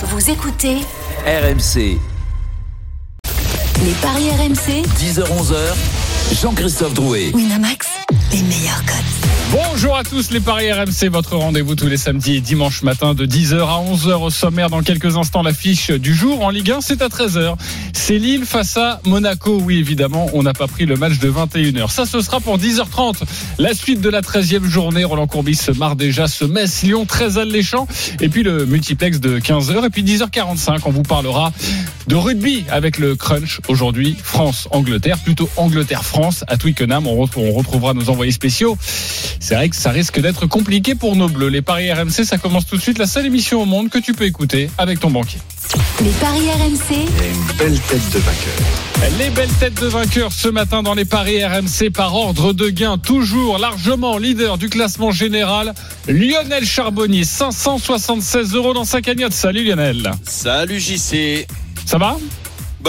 Vous écoutez RMC, les paris RMC. 10h-11h, Jean-Christophe Drouet. Winamax, les meilleurs cotes. Bonjour à tous les Paris RMC, votre rendez-vous tous les samedis et dimanches matin de 10h à 11h au sommaire. Dans quelques instants, l'affiche du jour en Ligue 1, c'est à 13h. C'est Lille face à Monaco. Oui, évidemment, on n'a pas pris le match de 21h. Ça, ce sera pour 10h30. La suite de la 13e journée, Roland Courbis se marre déjà ce Metz, Lyon, très alléchant. Et puis le multiplex de 15h. Et puis 10h45, on vous parlera de rugby avec le crunch aujourd'hui. France-Angleterre, plutôt Angleterre-France à Twickenham. On re- on retrouvera nos envoyés spéciaux. C'est vrai que ça risque d'être compliqué pour nos bleus. Les paris RMC, ça commence tout de suite. La seule émission au monde que tu peux écouter avec ton banquier. Les paris RMC, Les belles têtes de vainqueurs ce matin dans les paris RMC par ordre de gain, toujours largement leader du classement général. Lionel Charbonnier, 576 euros dans sa cagnotte. Salut Lionel. Salut JC. Ça va?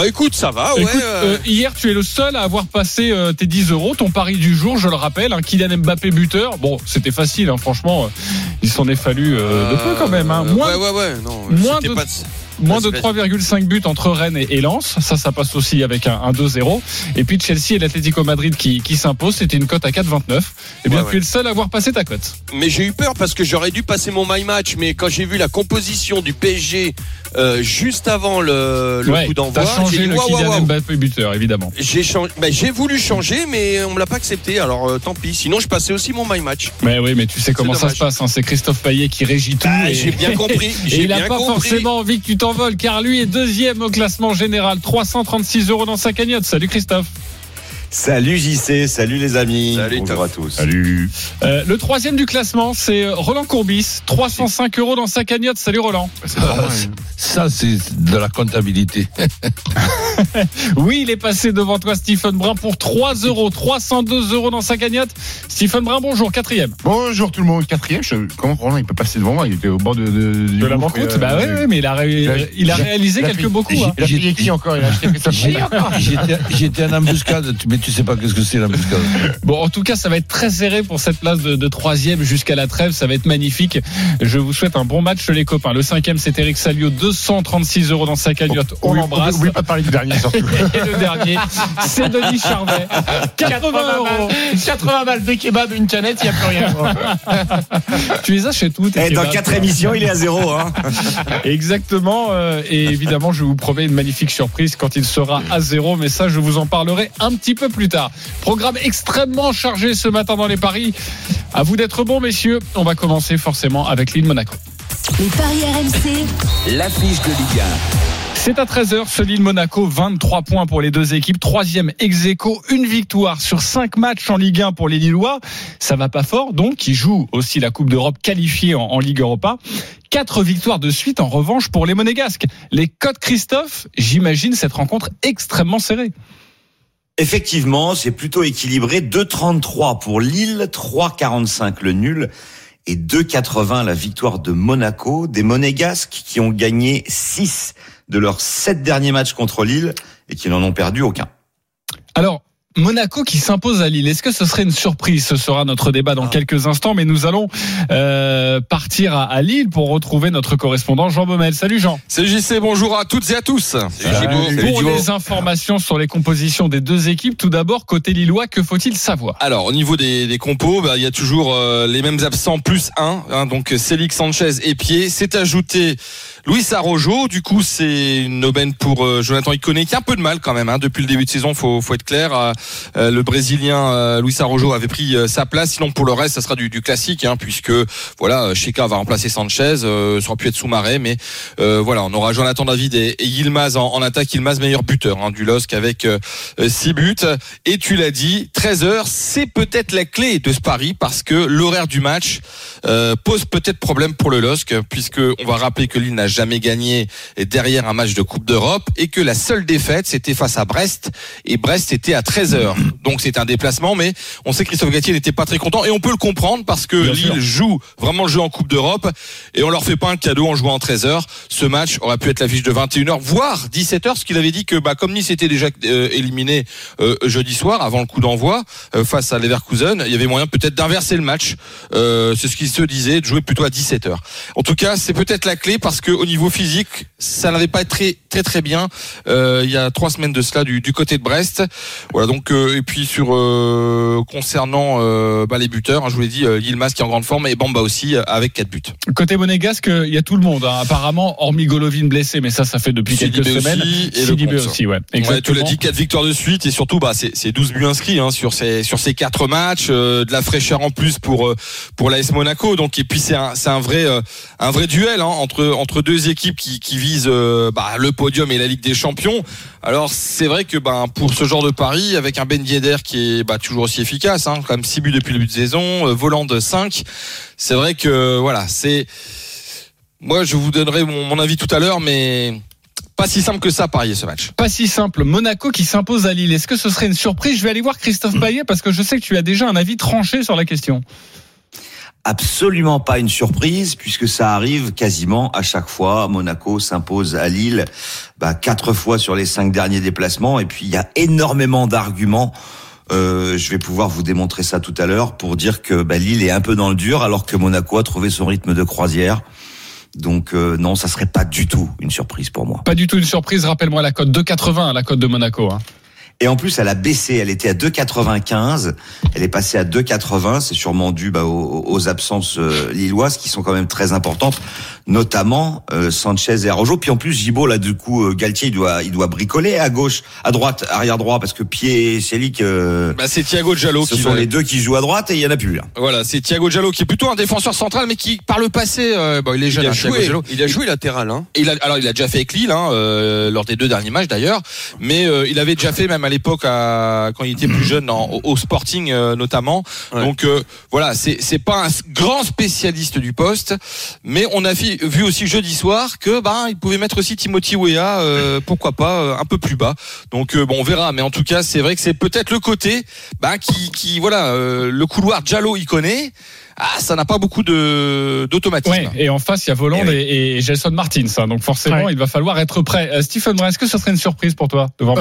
Bah écoute, ça va, ouais. Euh, euh, hier tu es le seul à avoir passé euh, tes 10 euros, ton pari du jour, je le rappelle, un Kylian Mbappé buteur. Bon, c'était facile, hein, franchement, il s'en est fallu de peu quand même. Hein. Moins, ouais, ouais, ouais. Non, moins de- pas moins de vas-y, 3,5 buts entre Rennes et, Lens. Ça, ça passe aussi avec un, un 2-0. Et puis Chelsea et l'Atlético Madrid qui, qui s'imposent. C'était une cote à 4,29. Eh bien, Ouais, tu ouais. es le seul à avoir passé ta cote. Mais j'ai eu peur parce que j'aurais dû passer mon my match, mais quand j'ai vu la composition du PSG euh, juste avant le, le Ouais, coup d'envoi, j'ai dit, le waouh, Kylian waouh. Mbappé buteur, évidemment. J'ai bah, j'ai voulu changer, mais on me l'a pas accepté. Alors euh, tant pis. Sinon, je passais aussi mon my match. Mais oui, mais tu sais comment ça se passe. hein. C'est Christophe Payet qui régit tout. Ah, et- j'ai bien compris. Et il n'a pas compris. forcément envie que tu car lui est deuxième au classement général. 336 euros dans sa cagnotte. Salut Christophe. Salut JC, salut les amis. Salut, Bonjour à tous. Salut. Euh, le troisième du classement, c'est Roland Courbis. 305 euros dans sa cagnotte. Salut Roland. Ça, c'est de la comptabilité. Oui, il est passé devant toi, Stephen Brun, pour 3 euros. 302 euros dans sa cagnotte. Stephen Brun, bonjour. Quatrième. Bonjour tout le monde. Quatrième, je... comment Roland il peut passer devant moi? Il était au bord de, de, du De la banqueroute? Euh, Bah ouais, ouais, mais il a, ré- il a- il a il a- réalisé il a quelques payé- beaux coups. j'ai- hein. Il a payé qui encore J'étais en embuscade, tu- tu sais pas qu'est-ce que c'est l'embuscade. Bon, en tout cas, ça va être très serré pour cette place de, de troisième jusqu'à la trêve. Ça va être magnifique. Je vous souhaite un bon match, les copains. Le cinquième, c'est Eric Salio, 236 euros dans sa cagnotte. On Oui, l'embrasse. N'oublie pas de parler du dernier surtout. Et le dernier, c'est Denis Charvet. 80 euros. 80 balles de kebab, une canette, il n'y a plus rien. Tu les as chez tout. Eh, dans kebabs, 4 toi. émissions, il est à zéro. Hein. Exactement. euh, et évidemment, je vous promets une magnifique surprise quand il sera à zéro. Mais ça, je vous en parlerai un petit peu plus tard. Programme extrêmement chargé ce matin dans les paris. À vous d'être bons, messieurs. On va commencer forcément avec l'île Monaco. les paris RMC, L'affiche de Ligue C'est à 13h, ce Lille Monaco, 23 points pour les deux équipes, troisième ex aequo, une victoire sur cinq matchs en Ligue 1 pour les Lillois. Ça va pas fort, donc, qui jouent aussi la Coupe d'Europe qualifiée en, en Ligue Europa. Quatre victoires de suite, en revanche, pour les Monégasques. Les codes Christophe, j'imagine cette rencontre extrêmement serrée. Effectivement, c'est plutôt équilibré. 2,33 pour Lille, 3,45 le nul et 2,80 la victoire de Monaco. Des Monégasques qui ont gagné 6 de leurs 7 derniers matchs contre Lille et qui n'en ont perdu aucun. Alors, Monaco qui s'impose à Lille. Est-ce que ce serait une surprise Ce sera notre débat dans Ah. quelques instants, mais nous allons euh, partir à, à Lille pour retrouver notre correspondant Jean Baumel. Salut Jean. Salut JC, bonjour à toutes et à tous. Pour les informations sur les compositions des deux équipes, tout d'abord, côté Lillois, que faut-il savoir? Alors au niveau des, des compos, bah, il y a toujours euh, les mêmes absents plus un, hein, donc Célix Sanchez et Pied. C'est ajouté Luis Arrojo. Du coup, c'est une aubaine pour euh, Jonathan Iconé qui a un peu de mal quand même hein, depuis le début de saison. Faut, faut être clair. Euh, le Brésilien euh, Luis Arrojo avait pris euh, sa place. Sinon pour le reste, ça sera du, du classique, hein, puisque voilà, Cheka va remplacer Sanchez. Ça aurait pu être Soumaré, mais voilà, on aura Jonathan David et, et Yilmaz en, en attaque. Yilmaz meilleur buteur hein, du LOSC avec 6 buts. Et tu l'as dit, 13 heures, c'est peut-être la clé de ce pari parce que l'horaire du match euh, pose peut-être problème pour le LOSC puisque on va rappeler que Lille n'a jamais gagné derrière un match de Coupe d'Europe et que la seule défaite c'était face à Brest et Brest était à 13 13h. Donc c'est un déplacement, mais on sait que Christophe Galtier n'était pas très content et on peut le comprendre parce que Bien Lille sûr. joue vraiment le jeu en Coupe d'Europe et on leur fait pas un cadeau en jouant en 13h. Ce match aurait pu être l'affiche de 21h, voire 17h, ce qu'il avait dit que bah, comme Nice était déjà euh, éliminé euh, jeudi soir avant le coup d'envoi euh, face à Leverkusen, il y avait moyen peut-être d'inverser le match. Euh, c'est ce qu'il se disait, de jouer plutôt à 17h. En tout cas, c'est peut-être la clé parce que au niveau physique, ça n'avait pas été très très très bien euh, il y a trois semaines de cela du, du côté de Brest. Voilà donc euh, et puis sur euh, concernant euh, bah, les buteurs, hein, je vous l'ai dit, Yilmaz qui est en grande forme et Bamba aussi avec quatre buts. Côté monégasque, il y a tout le monde, hein, apparemment, hormis Golovin blessé, mais ça, ça fait depuis quelques semaines. aussi et Sidibé aussi, ouais. Ouais, tu l'as dit, quatre victoires de suite et surtout bah c'est c'est 12 buts inscrits hein, sur ces sur ces quatre matchs, euh, de la fraîcheur en plus pour pour l'AS Monaco. Donc et puis c'est un c'est un vrai euh, un vrai duel hein, entre entre deux équipes qui qui visent euh, bah, le podium et la Ligue des Champions. Alors c'est vrai que bah, pour ce genre de pari avec un Ben Yedder qui est bah, toujours aussi efficace, hein, quand même 6 buts depuis le début de saison, euh, volant de 5, c'est vrai que voilà c'est moi je vous donnerai mon, mon avis tout à l'heure, mais pas si simple que ça parier ce match. Pas si simple. Monaco qui s'impose à Lille. Est-ce que ce serait une surprise? Je vais aller voir Christophe Payet parce que je sais que tu as déjà un avis tranché sur la question. Absolument pas une surprise puisque ça arrive quasiment à chaque fois. Monaco s'impose à Lille bah, quatre fois sur les cinq derniers déplacements et puis il y a énormément d'arguments. Euh, je vais pouvoir vous démontrer ça tout à l'heure pour dire que bah, Lille est un peu dans le dur alors que Monaco a trouvé son rythme de croisière. Donc euh, non, ça serait pas du tout une surprise pour moi. Pas du tout une surprise. Rappelle-moi la cote 2,80, la cote de Monaco. hein. Et en plus, elle a baissé. Elle était à 2,95. Elle est passée à 2,80. C'est sûrement dû bah, aux, absences euh, lilloises qui sont quand même très importantes, notamment euh, Sanchez et Arrojo. Puis en plus, Gibo, là, du coup, euh, Galtier, il doit, il doit bricoler à gauche, à droite, arrière droit, parce que Pied et Célic, euh, Bah, c'est Thiago Diallo ce qui sont va- les deux qui jouent à droite et il y en a plus là. Voilà, c'est Thiago Diallo qui est plutôt un défenseur central, mais qui par le passé, euh, bon, il est jeune, Il a hein, joué, il a joué latéral. Hein. Et il a, alors il a déjà fait avec Lille, hein, euh, lors des deux derniers matchs d'ailleurs, mais euh, il avait déjà fait même à l'époque à- quand il était plus jeune en- au, au Sporting euh, notamment. Ouais. Donc euh, voilà, c'est c'est pas un grand spécialiste du poste, mais on a vu aussi jeudi soir que bah il pouvait mettre aussi Timothy Weah, euh, pourquoi pas euh, un peu plus bas. Donc euh, bon, on verra, mais en tout cas c'est vrai que c'est peut-être le côté bah, qui qui voilà euh, le couloir Diallo il connaît. Ah, ça n'a pas beaucoup de d'automatisme. Ouais, et en face, il y a Voland Eh oui. et, et Gelson Martins. hein. donc forcément, Ouais. il va falloir être prêt. Euh, Stephen Brun, est-ce que ce serait une surprise pour toi de voir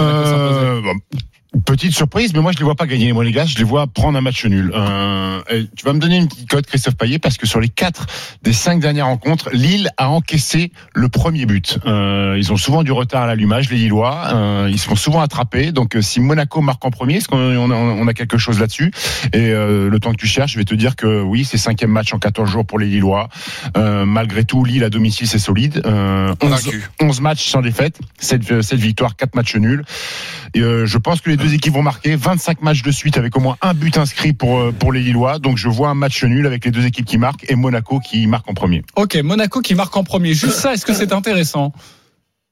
Petite surprise, mais moi je les vois pas gagner les Monégas, je les vois prendre un match nul. Euh, tu vas me donner une petite cote, Christophe Payet, parce que sur les quatre des cinq dernières rencontres, Lille a encaissé le premier but. Euh, ils ont souvent du retard à l'allumage, les Lillois. Euh, ils se font souvent attraper. Donc euh, si Monaco marque en premier, est-ce qu'on on a, on a quelque chose là-dessus? Et euh, le temps que tu cherches, je vais te dire que oui, c'est cinquième match en 14 jours pour les Lillois. Euh, malgré tout, Lille à domicile, c'est solide. Euh, 11, Convaincu. 11 matchs sans défaite, 7, victoires, 4 matchs nuls. Et euh, je pense que les deux équipes vont marquer 25 matchs de suite avec au moins un but inscrit pour, euh, pour les Lillois. Donc je vois un match nul avec les deux équipes qui marquent et Monaco qui marque en premier. Ok, Monaco qui marque en premier. Juste ça, est-ce que c'est intéressant?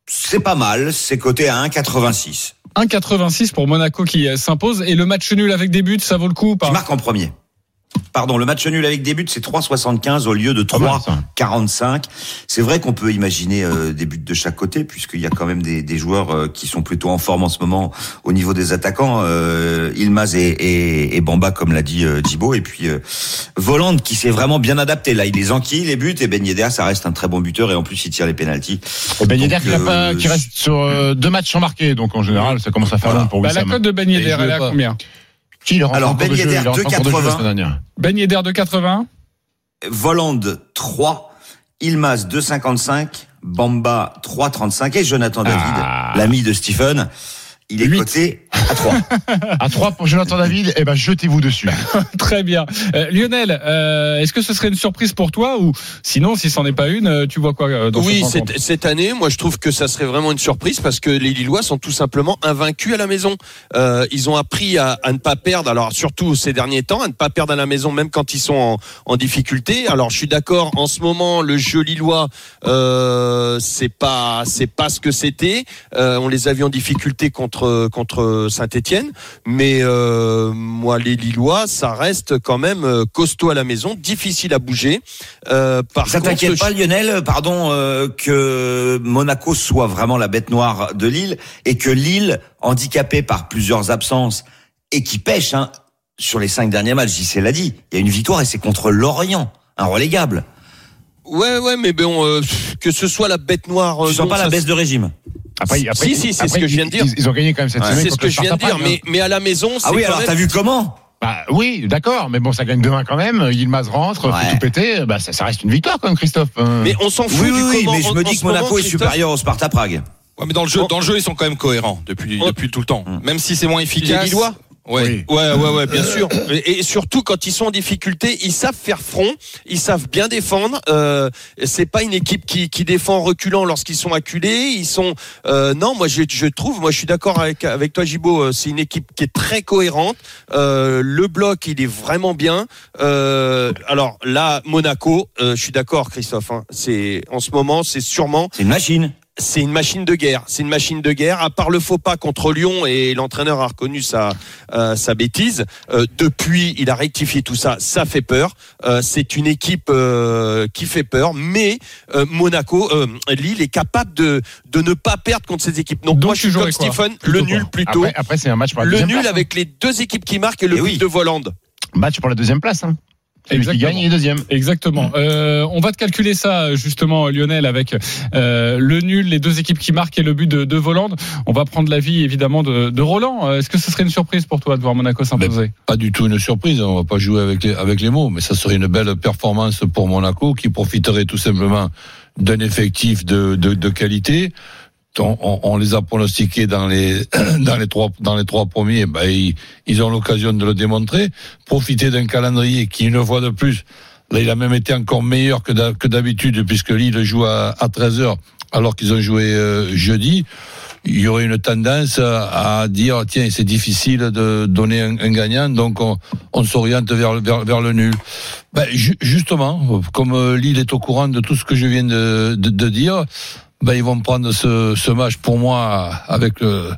C'est pas mal, c'est coté à 1,86. 1,86 pour Monaco qui euh, s'impose. Et le match nul avec des buts, ça vaut le coup ou Qui marque en premier. Pardon, le match nul avec des buts, c'est 3,75 au lieu de Pas mal, ça. 3,45. C'est vrai qu'on peut imaginer euh, des buts de chaque côté, puisqu'il y a quand même des, des joueurs euh, qui sont plutôt en forme en ce moment au niveau des attaquants. Euh, Ilmaz et, et, et Bamba, comme l'a dit euh, Djibo. Et puis euh, Voland, qui s'est vraiment bien adapté. Là, il les enquille, les buts. Et Ben Yedder, ça reste un très bon buteur. Et en plus, il tire les pénalties. Et Ben Yedder Donc, qui, n'a pas- euh, qui reste sur euh, deux matchs sans marquer. Donc en général, ça commence à faire Voilà. long pour Bah, La cote de Ben Yedder, elle est à combien? Qui, Alors, Ben de jeu, Yedder, de jeu la 2,80. semaine dernière. Ben Yedder de 80 Voland 3, Ilmaz 2,55, Bamba 3,35 et Jonathan David, Ah. l'ami de Stephen, il est coté à 3. À 3 pour Jonathan David, eh ben jetez-vous dessus. Très bien. Euh, Lionel, euh, est-ce que ce serait une surprise pour toi ou sinon, si c'en est pas une, euh, tu vois quoi dans Oui, cette cette, cette année, moi je trouve que ça serait vraiment une surprise parce que les Lillois sont tout simplement invaincus à la maison. Euh, ils ont appris à, à ne pas perdre, alors surtout ces derniers temps, à ne pas perdre à la maison même quand ils sont en, en difficulté. Alors je suis d'accord, en ce moment le jeu lillois, euh, c'est pas c'est pas ce que c'était. Euh, on les a vus en difficulté contre contre Saint-Étienne, mais euh, moi les Lillois, ça reste quand même euh, costaud à la maison, difficile à bouger. Euh, par Ça t'inquiète pas, Lionel, pardon, euh, que Monaco soit vraiment la bête noire de Lille et que Lille, handicapé par plusieurs absences, et qui pêche hein, sur les cinq derniers matchs. JC l'a dit, il y a une victoire et c'est contre l'Orient, un relégable. Ouais, ouais, mais bon, euh, que ce soit la bête noire. euh, Tu sens non, pas la baisse de régime Après, après, Si, si, c'est après, ce que je viens de dire. Ils, ils ont gagné quand même cette Ouais. semaine. C'est ce que je viens de dire, mais, mais à la maison, c'est Ah oui, quand alors même- t'as vu comment? Bah oui, d'accord, mais bon, ça gagne demain quand même. Yilmaz rentre, Ouais. fait tout péter. Bah ça, ça reste une victoire quand même, Christophe. Euh, Mais on s'en fout Oui, du oui, mais je me dis que Monaco moment, est Christophe, supérieur au Sparta Prague. Ouais, mais dans le jeu, Oh. dans le jeu, ils sont quand même cohérents depuis, Oh. depuis tout le temps. Mm. Même si c'est moins efficace. Les Lillois Ouais. Oui. Ouais, ouais, ouais, bien sûr. Et, et surtout quand ils sont en difficulté, ils savent faire front, ils savent bien défendre. Euh, c'est pas une équipe qui, qui défend en reculant lorsqu'ils sont acculés. Ils sont euh, non, moi je, je trouve, moi je suis d'accord avec avec toi, Gibo. euh, C'est une équipe qui est très cohérente. Euh, le bloc, il est vraiment bien. Euh, alors là, Monaco, euh, je suis d'accord, Christophe. hein, c'est en ce moment, c'est sûrement C'est une machine. C'est une machine de guerre. C'est une machine de guerre. À part le faux pas contre Lyon et l'entraîneur a reconnu sa euh, sa bêtise. euh, depuis, il a rectifié tout ça. Ça fait peur. Euh, c'est une équipe euh, qui fait peur. Mais euh, Monaco, euh, Lille est capable de de ne pas perdre contre ces équipes. Donc, Donc, moi, je suis comme Stephen, le nul plutôt. Après, après c'est un match pour la le nul place, avec les deux équipes qui marquent et le Eh but oui. de Voland. hein. Match pour la deuxième place. Hein. Celui qui gagne est deuxième. Exactement. Euh, on va te calculer ça justement, Lionel, avec euh, le nul, les deux équipes qui marquent et le but de, de Voland. On va prendre l'avis évidemment de, de Roland. Euh, Est-ce que ce serait une surprise pour toi de voir Monaco s'imposer Pas du tout une surprise, on va pas jouer avec les, avec les mots, mais ça serait une belle performance pour Monaco qui profiterait tout simplement d'un effectif de, de, de qualité. On, les a pronostiqués dans les dans les trois dans les trois premiers, ben, ils, ils ont l'occasion de le démontrer. Profiter d'un calendrier qui une fois de plus, là il a même été encore meilleur que d'hab- que d'habitude puisque Lille joue à, à 13 h alors qu'ils ont joué euh, jeudi il y aurait une tendance à dire tiens c'est difficile de donner un, gagnant donc on, on s'oriente vers, vers, le nul. Ben, ju- justement comme euh, Lille est au courant de tout ce que je viens de dire, ben, ils vont prendre ce, ce match pour moi avec le,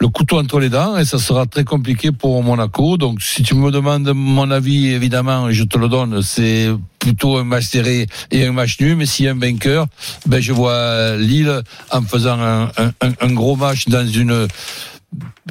le couteau entre les dents et ça sera très compliqué pour Monaco. Donc si tu me demandes mon avis évidemment je te le donne c'est plutôt un match serré et un match nul mais s'il y a un vainqueur ben je vois Lille en faisant un, un, un- gros match dans une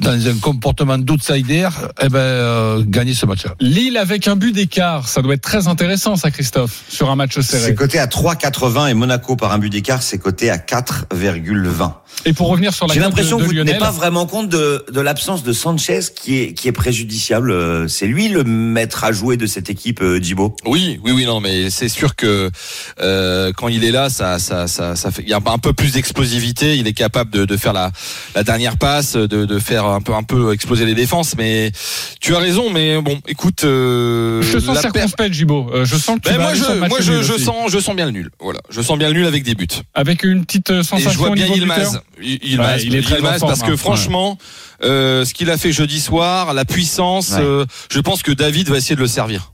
dans un comportement d'outsider, eh ben, euh, gagner ce match-là. Lille avec un but d'écart, ça doit être très intéressant ça Christophe, sur un match C'est serré. coté à 3,80 et Monaco par un but d'écart, c'est coté à 4,20. Et pour revenir sur la J'ai l'impression de, que de vous ne tenez Lionel, pas vraiment compte de, de l'absence de Sanchez qui est, qui est préjudiciable. Euh, C'est lui le maître à jouer de cette équipe, euh, Djibo. Oui, oui, oui, non, mais c'est sûr que euh, quand il est là, ça, ça, ça, ça fait, il y a un peu plus d'explosivité. Il est capable de, de faire la, la dernière passe, de, de faire un peu, un peu exploser les défenses. Mais tu as raison. Mais bon, écoute, euh, je te sens circonspect Gibo. Euh, je sens que tu Ben, vas moi, je, moi, je, je sens, je sens bien le nul. Voilà, je sens bien le nul avec des buts. avec une petite euh, Et sensation je vois bien buteur. Yilmaz, Ouais, il est très forme, parce que hein. franchement, euh, ce qu'il a fait jeudi soir, la puissance, Ouais. euh, je pense que David va essayer de le servir.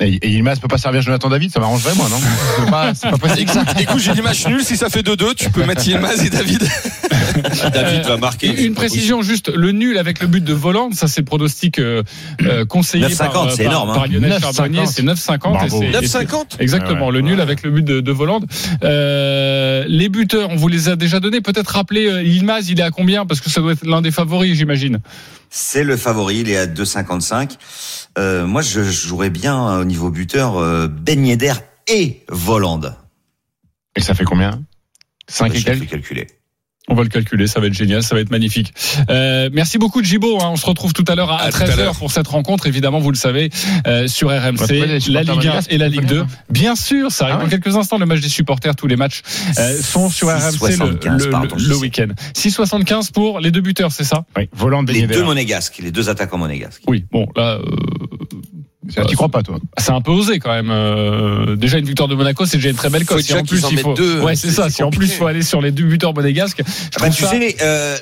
Et, et Yilmaz peut pas servir Jonathan David, ça m'arrangerait moi, non C'est pas, c'est pas possible. Écoute, écoute, j'ai dit match nul. Si ça fait 2-2, tu peux mettre Yilmaz et David. David va marquer. Une, une précision juste, le nul avec le but de Voland, ça c'est le pronostic euh, euh, conseillé 9,50, par, euh, c'est par- énorme, hein. par Lionel 9,50. Charbonnier, c'est 9,50. et Bravo. c'est- et c'est- 9,50 Exactement, Ouais, le ouais. nul avec le but de, de Voland. Euh, les buteurs, on vous les a déjà donnés. Peut-être rappeler, euh, Yilmaz, il est à combien? Parce que ça doit être l'un des favoris, j'imagine. C'est le favori, il est à 2,55. Euh, moi, je jouerais bien euh, au niveau buteur euh, Ben Yedder et Voland. Et ça fait combien? 5 et Je vais quelques calculer. On va le calculer, ça va être génial, ça va être magnifique. Euh, merci beaucoup Djibo, hein. on se retrouve tout à l'heure à, À tout à 13h l'heure. pour cette rencontre, évidemment vous le savez, euh, sur RMC, la Ligue 1 monégasques, et la Ligue peut 2. gagner, Bien sûr, ça arrive Ah ouais. dans quelques instants, le match des supporters, tous les matchs euh, sont sur RMC le, 6,75, le, pardon, week-end. 6,75 pour les deux buteurs, c'est ça? Oui, volant de Les deux monégasques, les deux attaquants monégasques. Oui, bon là... Ça, Tu crois pas toi c'est un peu osé quand même. Euh, déjà une victoire de Monaco, c'est déjà une très belle cote. Si en plus il faut, deux, ouais c'est c'est- ça. c'est Si en plus il faut aller sur les deux buteurs monégasques, je Ah bah, tu ça- sais, euh,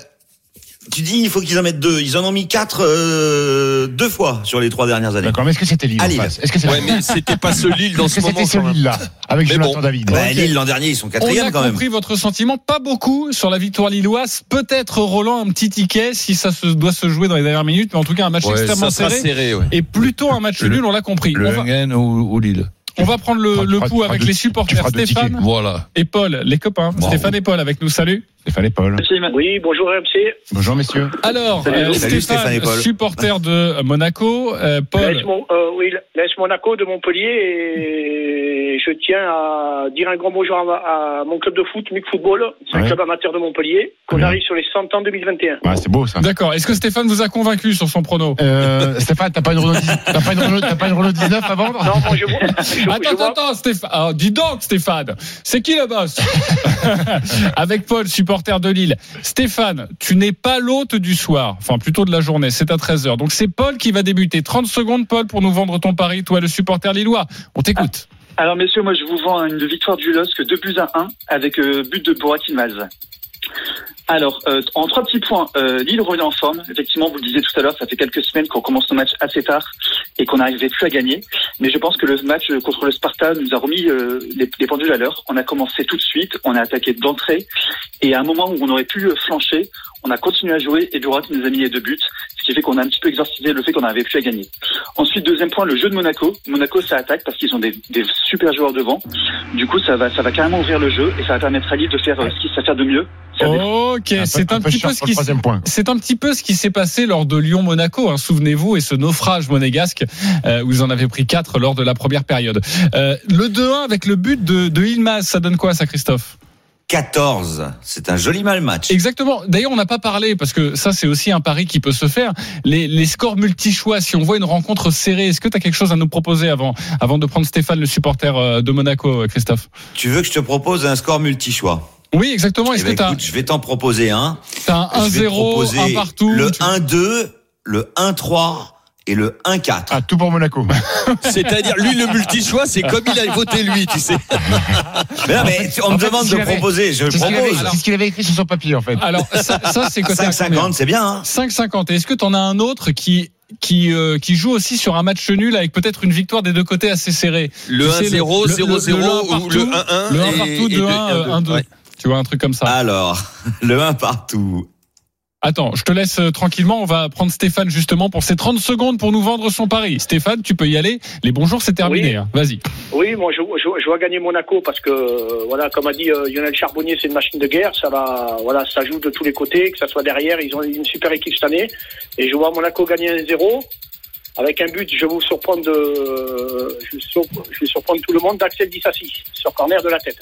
tu dis il faut qu'ils en mettent deux. Ils en ont mis quatre euh, deux fois sur les trois dernières années. D'accord, mais est-ce que c'était Lille Lille. Est-ce que c'était Ouais, mais c'était pas ce Lille dans ce moment. c'était ce. Lille-là Avec Mais Jonathan bon. David? Bah. Lille l'an dernier ils sont On quatrième a quand même. compris votre sentiment, pas beaucoup sur la victoire lilloise. Peut-être Roland un petit ticket si ça se, doit se jouer dans les dernières minutes, mais en tout cas un match Ouais, extrêmement Ça sera serré serré, ouais. et plutôt un match Le- nul. On l'a compris. Le On va, 1 ou, ou Lille. on va prendre le, Tu le feras- coup feras avec deux- les supporters Stéphane. Voilà. et Paul, les copains. Bravo. Stéphane et Paul avec nous. Salut. Stéphane et Paul. Oui, bonjour RMC. Bonjour messieurs. Alors, Salut, euh, salut, Stéphane Stéphane, et Paul. supporter de Monaco, euh, Paul. L'AS Mon- euh, oui, l'AS Monaco de Montpellier et je tiens à dire un grand bonjour à, à mon club de foot, MUC Football. C'est un club amateur de Montpellier. Qu'on arrive sur les 100 ans 2021. Ouais, c'est beau ça. D'accord. Est-ce que Stéphane vous a convaincu sur son prono Euh, Stéphane, t'as pas une Renault 10 t'as pas une Renault, t'as pas une Renault 19 à vendre Non, moi je je- je Attends, vois- attends, Stéphane. Ah, dis donc, Stéphane. C'est qui le boss Avec Paul, supporter de Lille. Stéphane, tu n'es pas l'hôte du soir. Enfin, plutôt de la journée. C'est à 13h. Donc, c'est Paul qui va débuter. 30 secondes, Paul, pour nous vendre ton pari. Toi, le supporter lillois. On t'écoute. Alors messieurs, moi je vous vends une victoire du LOSC 2 buts à 1 avec euh, but de Borat Yilmaz. Alors, euh, en trois petits points, euh, Lille revient en forme. Effectivement, vous le disiez tout à l'heure, ça fait quelques semaines qu'on commence nos matchs assez tard et qu'on n'arrivait plus à gagner. Mais je pense que le match contre le Sparta nous a remis euh, les, les pendules à l'heure. On a commencé tout de suite, on a attaqué d'entrée et à un moment où on aurait pu euh, flancher, on a continué à jouer et Borat nous a mis les deux buts, ce qui fait qu'on a un petit peu exorcisé le fait qu'on n'arrivait plus à gagner. Ensuite, deuxième point, le jeu de Monaco. Monaco, ça attaque parce qu'ils ont des, des super joueurs devant. Du coup, ça va, ça va carrément ouvrir le jeu et ça va permettre à Lille de faire euh, ce qu'il sait faire de mieux. Ok, c'est un, petit peu ce qui troisième point. c'est un petit peu ce qui s'est passé lors de Lyon-Monaco, hein, souvenez-vous, et ce naufrage monégasque euh, où vous en avez pris 4 lors de la première période. Euh, le 2-1 avec le but de, de Ilmaz, ça donne quoi ça Christophe? 14. C'est un joli mal match. Exactement. D'ailleurs, on n'a pas parlé parce que ça, c'est aussi un pari qui peut se faire. Les, les scores multi-choix, si on voit une rencontre serrée, est-ce que tu as quelque chose à nous proposer avant, avant de prendre Stéphane, le supporter euh, de Monaco, euh, Christophe? Tu veux que je te propose un score multi-choix? Oui, exactement. Est-ce Eh ben, que tu je vais t'en proposer un. un vais te 1-0, proposer un partout Le tu- 1-2, le 1-3 et le 1-4. Ah, tout pour Monaco. C'est-à-dire, lui, le multi-choix, c'est comme il a voté lui, tu sais. Mais non, mais on me fait, demande de avait- proposer, je C'est ce qu'il avait, propose. c'est ce qu'il avait écrit sur son papier en fait. Alors, ça, ça c'est côté à combien 5-50, c'est bien. Hein 5,50. Et Est-ce que tu en as un autre qui qui euh, qui joue aussi sur un match nul avec peut-être une victoire des deux côtés assez serrée? Le Tu sais, 1-0, le- le- 0-0 le- le un ou le partout, 1-1. le 1 et- partout, et 2-1, le euh, 1-2. Ouais. Tu vois un truc comme ça. Alors, le 1 partout. Attends, je te laisse euh, tranquillement. On va prendre Stéphane justement pour ces 30 secondes pour nous vendre son pari. Stéphane, tu peux y aller. Les bonjours, c'est terminé. Oui. hein. Vas-y. Oui, moi je, je, je vois gagner Monaco parce que euh, voilà, comme a dit euh, Lionel Charbonnier, c'est une machine de guerre. Ça va, voilà, ça joue de tous les côtés, que ça soit derrière. Ils ont une super équipe cette année et je vois Monaco gagner 1-0 avec un but. Je vais vous surprendre de, vais, je vais surprendre tout le monde d'Axel Dissassi sur corner de la tête.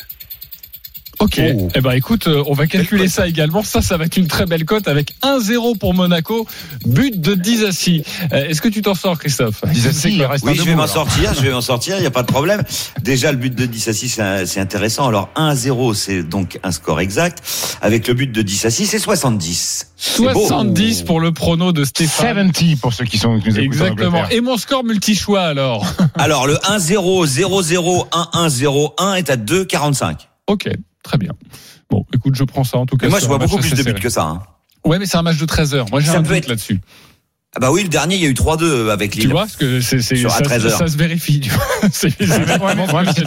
Ok. Oh. Eh ben écoute, euh, on va calculer ça également. Ça, ça va être une très belle cote avec 1-0 pour Monaco, but de Dizassi. Euh, Est-ce que tu t'en sors, Christophe? Dizassi, il reste Oui, je vais m'en sortir, je vais m'en sortir, il n'y a pas de problème. Déjà, le but de Dissassi, c'est c'est intéressant. Alors, 1-0, c'est donc un score exact. Avec le but de Dissassi, c'est 70. C'est beau. 70 pour le prono de Stéphane. 70 pour ceux qui sont qui nous Exactement. Et mon score multi-choix alors? Alors, le 1-0, 0-0, 1-1, 0-1 est à 2,45. Ok, très bien. Bon, écoute, je prends ça en tout cas. Mais moi, je vois beaucoup plus de buts que ça. hein. Ouais, mais c'est un match de 13 heures. Moi, j'ai Ça un peut doute être- là-dessus. Ah bah oui, le dernier, il y a eu 3-2 avec Tu Lille. vois, parce que c'est, ça, à 13 heures. ça se vérifie. tu c'était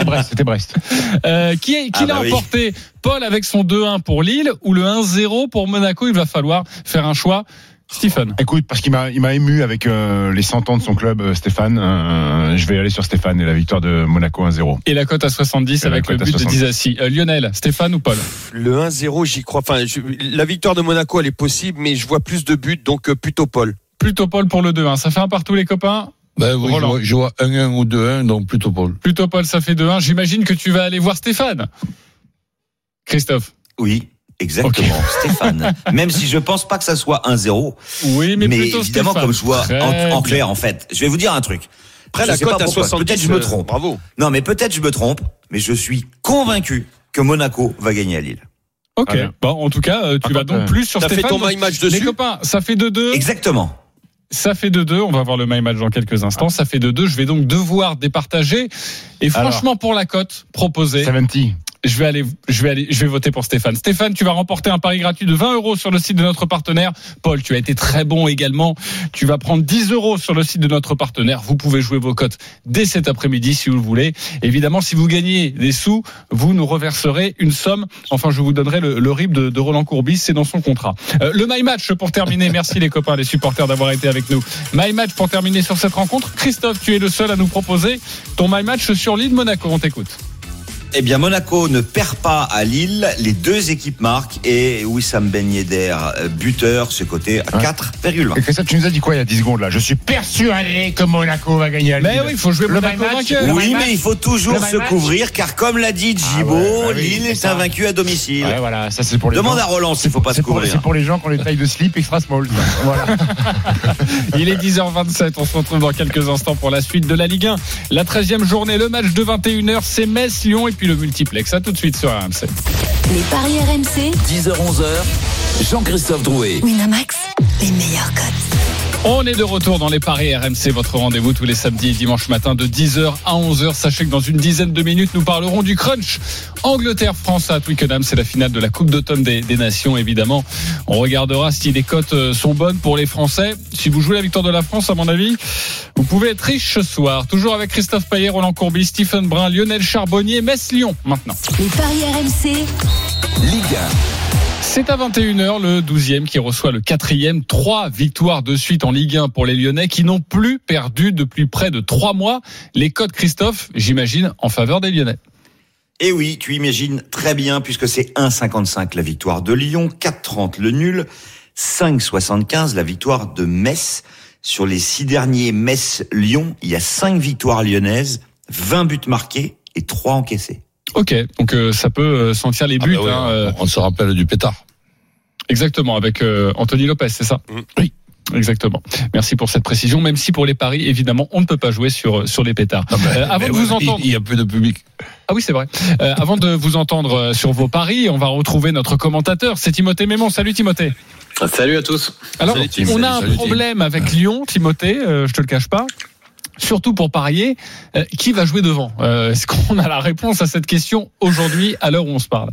Brest, c'était Brest. Euh, qui est, qui Ah l'a bah oui. emporté Paul avec son 2-1 pour Lille ou le 1-0 pour Monaco? Il va falloir faire un choix. Stephen. Écoute, parce qu'il m'a, il m'a ému avec euh, les 100 ans de son club, euh, Stéphane. euh, je vais aller sur Stéphane et la victoire de Monaco 1-0. Et la cote à 70 Et la avec le cote à but de 70. Dizassi. Euh, Lionel, Stéphane ou Paul? Le 1-0, j'y crois. Enfin, je- la victoire de Monaco, elle est possible, mais je vois plus de buts, donc euh, plutôt Paul. Plutôt Paul pour le 2-1. Ça fait un partout les copains? Ben oui, je Roland. vois, je vois 1-1 ou 2-1, donc plutôt Paul. Plutôt Paul, ça fait 2-1. J'imagine que tu vas aller voir Stéphane. Christophe. Oui, exactement, Stéphane. Même si je pense pas que ça soit 1-0. Oui, mais, Mais, plutôt évidemment, Stéphane. comme je vois en, en clair, en fait, je vais vous dire un truc. Après, Je la sais pas cote à pourquoi. 70, Peut-être je me euh, trompe. Bravo. Non, mais peut-être je me trompe, mais je suis convaincu que Monaco va gagner à Lille. Ok. Bien. Bon, en tout cas, euh, tu Par vas donc plus sur fait Stéphane. ton my match Les dessus copains, ça fait 2-2. Exactement. Ça fait 2-2. On va voir le my match dans quelques instants. Ça fait 2-2. Je vais donc devoir départager. Et Alors. franchement, pour la cote proposée, 70. Je vais aller, je vais aller, je vais voter pour Stéphane. Stéphane, tu vas remporter un pari gratuit de 20 euros sur le site de notre partenaire. Paul, tu as été très bon également. Tu vas prendre 10 euros sur le site de notre partenaire. Vous pouvez jouer vos cotes dès cet après-midi si vous le voulez. Évidemment, si vous gagnez des sous, vous nous reverserez une somme. Enfin, je vous donnerai le, le RIB de, de Roland Courbis. C'est dans son contrat. Euh, le My Match pour terminer. Merci les copains, les supporters d'avoir été avec nous. My Match pour terminer sur cette rencontre. Christophe, tu es le seul à nous proposer ton My Match sur l'île Monaco. On t'écoute. Eh bien, Monaco ne perd pas à Lille. Les deux équipes marquent et Wissam Ben Yedder, euh, buteur, ce côté à Hein 4,1. Et Christophe, tu nous as dit quoi il y a 10 secondes là? Je suis persuadé que Monaco va gagner à Lille. Mais oui, il faut jouer Le Monaco vainqueur. Oui, mais il faut toujours se couvrir car, comme l'a dit Gibo, Ah ouais, bah oui, Lille est ça. invaincu à domicile. Ouais, voilà, ça c'est pour les Demande gens. à Roland s'il faut pas se C'est pour, couvrir. c'est pour les gens qui ont les tailles de slip extra small. Voilà. Il est 10h27. On se retrouve dans quelques instants pour la suite de la Ligue 1. La 13e journée, le match de 21h, c'est Metz, Lyon et puis le multiplex. À tout de suite sur RMC. Les paris RMC, 10h-11h, Jean-Christophe Drouet. Winamax, les meilleurs cotes. On est de retour dans les paris RMC, votre rendez-vous tous les samedis et dimanches matin de 10h à 11h. Sachez que dans une dizaine de minutes, nous parlerons du crunch. Angleterre-France à Twickenham, c'est la finale de la Coupe d'automne des, des Nations, évidemment. On regardera si les cotes euh, sont bonnes pour les Français. Si vous jouez la victoire de la France, à mon avis, vous pouvez être riche ce soir. Toujours avec Christophe Payet, Roland Courbis, Stephen Brun, Lionel Charbonnier, Metz-Lyon maintenant. Les paris RMC, Ligue C'est à 21h le 12e qui reçoit le 4e. Trois victoires de suite en Ligue 1 pour les Lyonnais qui n'ont plus perdu depuis près de trois mois. Les codes Christophe, j'imagine, en faveur des Lyonnais. Et oui, tu imagines très bien puisque c'est 1,55 la victoire de Lyon, 4,30 le nul, 5,75 la victoire de Metz. Sur les six derniers Metz-Lyon, il y a cinq victoires lyonnaises, 20 buts marqués et 3 encaissés. Ok, donc euh, ça peut euh, sentir les Ah buts. bah ouais, hein, euh, on se rappelle du pétard. exactement, avec euh, Anthony Lopez, c'est ça Oui. Exactement. Merci pour cette précision. Même si pour les paris, évidemment, on ne peut pas jouer sur sur les pétards. Euh, avant de vous entendre, Il y a plus de public. ah oui, c'est vrai. Euh, avant de vous entendre euh, sur vos paris, on va retrouver notre commentateur. C'est Timothée Mémon. Salut Timothée. Salut à tous. Alors, Salut, on a Salut, un salut, Tim. problème avec Lyon, Timothée, euh, je te le cache pas. Surtout pour parier, Euh, qui va jouer devant Euh, Est-ce qu'on a la réponse à cette question aujourd'hui, à l'heure où on se parle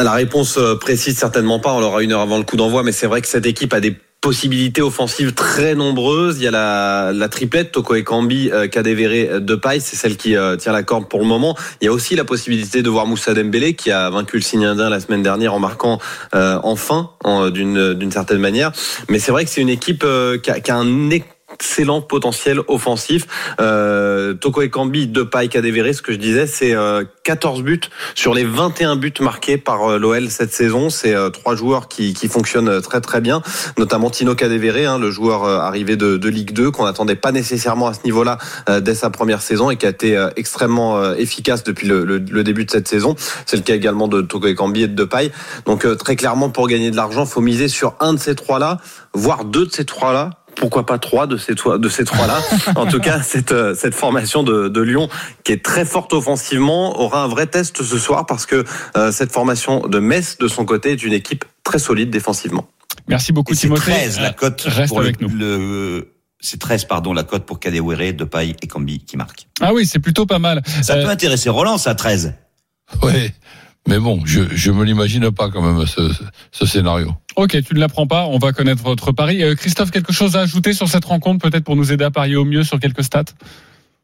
La réponse euh, précise certainement pas, on l'aura une heure avant le coup d'envoi, mais c'est vrai que cette équipe a des possibilités offensives très nombreuses. Il y a la, triplette, Toko et Kambi, euh, Kadewere, euh, Depay, c'est celle qui tient la corde pour le moment. Il y a aussi la possibilité de voir Moussa Dembélé qui a vaincu le signe indien la semaine dernière en marquant enfin en- d'une certaine manière. Mais c'est vrai que c'est une équipe qui, a, qui a un excellent potentiel offensif. Euh, Toko et Kambi, Depay, Kadewere, ce que je disais, c'est euh, 14 buts sur les 21 buts marqués par euh, l'OL cette saison. C'est euh, trois joueurs qui, qui fonctionnent euh, très très bien, notamment Tino Kadewere, hein, le joueur arrivé de, de Ligue 2 qu'on n'attendait pas nécessairement à ce niveau-là dès sa première saison et qui a été extrêmement efficace depuis le, le- le début de cette saison. C'est le cas également de Toko et Kambi et de Depay. Donc très clairement, pour gagner de l'argent, faut miser sur un de ces trois-là, voire deux de ces trois-là pourquoi pas trois de ces trois de ces trois là en tout cas cette euh, cette formation de, de Lyon qui est très forte offensivement aura un vrai test ce soir parce que euh, cette formation de Metz de son côté est une équipe très solide défensivement Merci beaucoup Et Timothée. 13 la Euh, cote reste pour le, avec nous. le- c'est 13 pardon la cote pour Kadewere, Depay et Kambi qui marquent. Ah oui, c'est plutôt pas mal. Ça Euh, peut intéresser Roland ça 13. Oui. Mais bon, je je me l'imagine pas quand même ce, ce scénario. ok, tu ne l'apprends pas. On va connaître votre pari. Euh, Christophe, quelque chose à ajouter sur cette rencontre, peut-être pour nous aider à parier au mieux sur quelques stats?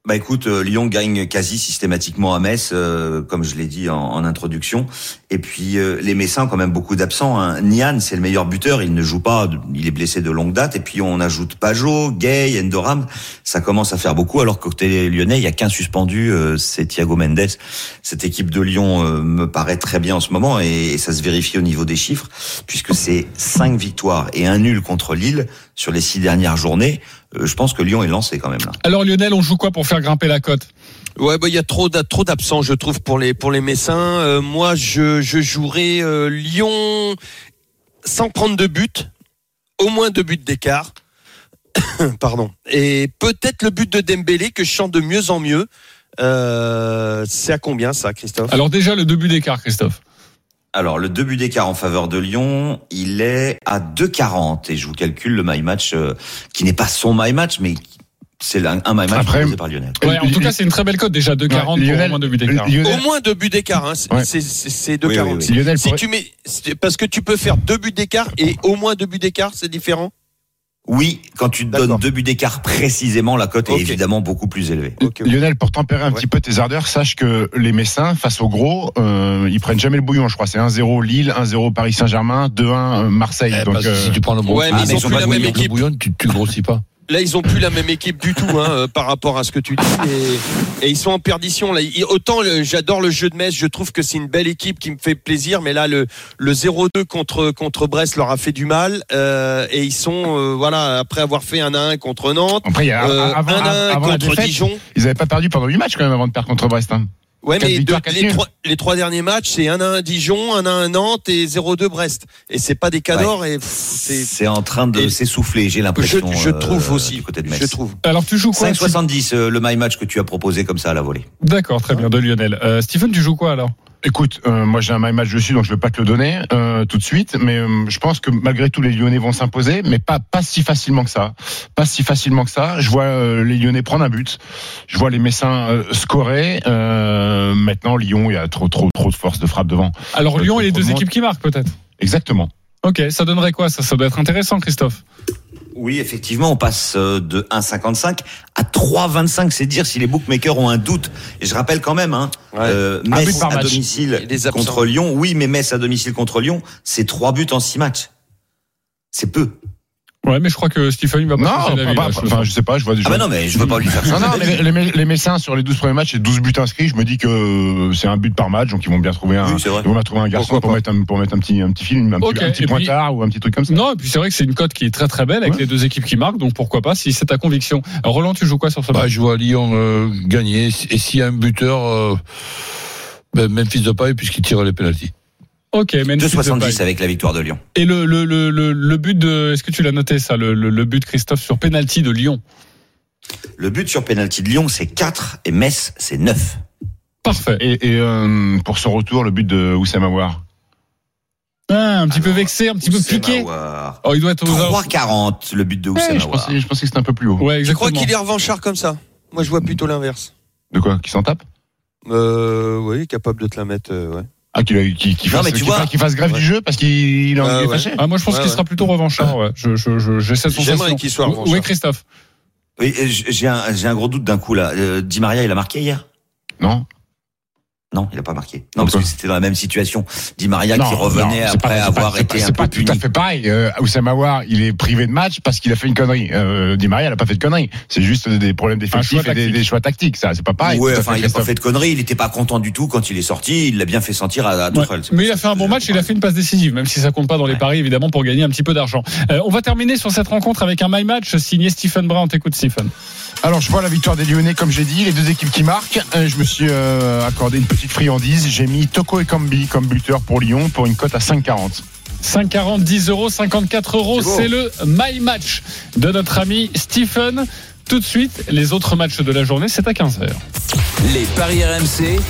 Bah écoute, euh, Lyon gagne quasi systématiquement à Metz, euh, comme je l'ai dit en, introduction. Et puis euh, les Messins ont quand même beaucoup d'absents. Hein. Nian, c'est le meilleur buteur, il ne joue pas, il est blessé de longue date. Et puis on ajoute Pajot, Gay, Endoram. Ça commence à faire beaucoup, alors côté lyonnais, il y a qu'un suspendu, c'est Thiago Mendes. Cette équipe de Lyon me paraît très bien en ce moment, et, et ça se vérifie au niveau des chiffres, puisque c'est cinq victoires et un nul contre Lille sur les six dernières journées. Euh, je pense que Lyon est lancé quand même là. Alors Lionel, on joue quoi pour faire grimper la cote? Ouais, bah il y a trop trop d'absents, je trouve, pour les pour les Messins. Euh, moi, je je jouerai euh, Lyon sans prendre de but, au moins deux buts d'écart. Pardon. Et peut-être le but de Dembélé que je chante de mieux en mieux. Euh, c'est à combien ça, Christophe? Alors déjà le début d'écart, Christophe. Alors, le deux buts d'écart en faveur de Lyon, il est à 2,40. Et je vous calcule le my match, euh, qui n'est pas son my match, mais c'est un, un my match Après- proposé par Lionel. Ouais, en tout cas, c'est une très belle cote déjà 2,40 pour au moins deux buts d'écart. Lionel- Au moins deux buts d'écart. Hein. C'est Ouais. c'est- c'est- c'est de Oui, oui, 40. oui. Si- Lionel Si pourrait- tu mets, parce que tu peux faire deux buts d'écart et au moins deux buts d'écart, c'est différent. Oui, quand tu te donnes deux buts d'écart précisément, la cote est évidemment beaucoup plus élevée. Lionel, pour tempérer un Ouais. petit peu tes ardeurs, sache que les Messins, face au gros, euh, ils prennent jamais le bouillon, je crois. C'est 1-0 Lille, 1-0 Paris Saint-Germain, 2-1 Marseille. Eh, Donc, parce que euh, si tu prends le bon, Ouais, mais ils ont si tu plus prends la le même bouillon, équipe. le bouillon, tu, tu grossis pas. Là, ils ont plus la même équipe du tout hein, euh, par rapport à ce que tu dis et, et ils sont en perdition. Là, autant le- j'adore le jeu de Metz, je trouve que c'est une belle équipe qui me fait plaisir, mais là le le 0-2 contre contre Brest leur a fait du mal euh, et ils sont euh, voilà après avoir fait un 1 contre Nantes, Après, il y a, euh, avant, un 1 avant la contre défaite, Dijon. ils n'avaient pas perdu pendant 8 matchs quand même avant de perdre contre Brest. hein. Ouais, mais victoires, de- quatre les, trois, les trois derniers matchs, c'est 1-1 Dijon, 1-1 Nantes et 0-2 Brest. Et c'est pas des cadors et pff, c'est C'est en train de Et- s'essouffler, j'ai je, l'impression. je euh, trouve aussi. Du côté de Metz. Je trouve. Alors tu joues quoi 5,70 euh, le my match que tu as proposé comme ça à la volée. D'accord, très bien, de Lionel. Euh, Stephen, tu joues quoi alors? Écoute, euh, moi j'ai un my match dessus, donc je vais pas te le donner euh, tout de suite, mais euh, je pense que malgré tout les Lyonnais vont s'imposer, mais pas pas si facilement que ça, pas si facilement que ça. Je vois euh, les Lyonnais prendre un but, je vois les Messins euh, scorer. Euh, maintenant Lyon, il y a trop trop trop de force de frappe devant. Alors Lyon et les deux équipes qui marquent peut-être. Exactement. Ok, ça donnerait quoi ça? Ça doit être intéressant, Christophe. Oui, effectivement, on passe euh, de 1,55 à 3,25. C'est dire si les bookmakers ont un doute. Et je rappelle quand même, hein, Ouais. euh, Un but Metz par à match. domicile contre Lyon. Oui, mais Metz à domicile contre Lyon, c'est trois buts en six matchs. C'est peu. Ouais, mais je crois que Stephen il va pas Non, changer d'avis, pas- là, pas- je enfin sais pas, je vois des Ah bah non, mais je veux pas lui faire Non, changer non, mais les, Messins sur les 12 premiers matchs, c'est 12 buts inscrits. Je me dis que euh, c'est un but par match, donc ils vont bien trouver un, Oui, c'est vrai. ils vont bien trouver un garçon Pourquoi pour mettre un, pour mettre un petit, un petit film, un petit, un petit et puis- pointard ou un petit truc comme ça. Non, et puis c'est vrai que c'est une cote qui est très très belle avec Ouais. les deux équipes qui marquent, donc pourquoi pas si c'est ta conviction. Alors, Roland, tu joues quoi sur ce Bah, match? je vois Lyon euh, gagner. Et s'il y a un buteur, euh, ben, Memphis de paille puisqu'il tire les pénalties. Ok, Memphis Depay. 2,70 avec la victoire de Lyon. Et le, le, le, le, le but de, est-ce que tu l'as noté ça, le, le, le but Christophe sur penalty de Lyon? Le but sur penalty de Lyon, c'est 4 et Metz, c'est 9. Parfait. Et, et euh, pour son retour, le but de Oussama Aouar? Ah, un petit peu vexé, un petit peu piqué. Oh, il doit être aux 3,40 le but de Ouais, Oussema je, pensais, je pensais que c'était un peu plus haut. Ouais, Je crois qu'il est revanchard comme ça. Moi, je vois plutôt l'inverse. De quoi? Qui s'en tape? Euh, oui, capable de te la mettre. euh, ouais. Ah, qu'il a- qu'il qu'il Non, fasse, vois- fasse- qu'il fasse grève Ouais. du jeu parce qu'il il est est ouais. fâché. Ah, moi, je pense Ouais, qu'il sera plutôt revanchard, ouais. Je, je, je, j'ai cette J'aimerais qu'il soit revanchard. Oui, Christophe. Oui, j'ai un, j'ai un gros doute d'un coup là. Euh, Di Maria, il a marqué hier? Non Non, il a pas marqué. Non, parce que c'était dans la même situation. Di Maria Non, qui revenait non, c'est après pas- c'est avoir pas- c'est été pas- un C'est peu pas tout puni. à fait pareil. Euh, Oussama il est privé de match parce qu'il a fait une connerie. Euh, Di Maria, il a pas fait de connerie. C'est juste des problèmes d'effectifs choix et des, des choix tactiques. Ça, c'est pas pareil. ouais, à enfin, il a pas fait de conneries. Il était pas content du tout quand il est sorti. Il l'a bien fait sentir à, à Ouais. Tuchel. C'est Mais il a fait un bon match, il a fait une passe décisive, même si ça compte pas dans les Ouais. paris, évidemment, pour gagner un petit peu d'argent. Euh, on va terminer sur cette rencontre avec un my match signé Stephen Brun. On t'écoute, Stephen. Alors, je vois la victoire des Lyonnais, comme j'ai dit, les deux équipes qui marquent. Euh, Je me suis euh, accordé une petite friandise. J'ai mis Toko et Kambi comme buteur pour Lyon pour une cote à 5,40. 5,40, 10 euros, 54 euros. C'est le my match de notre ami Stephen. Tout de suite, les autres matchs de la journée, c'est à 15h. Les paris RMC,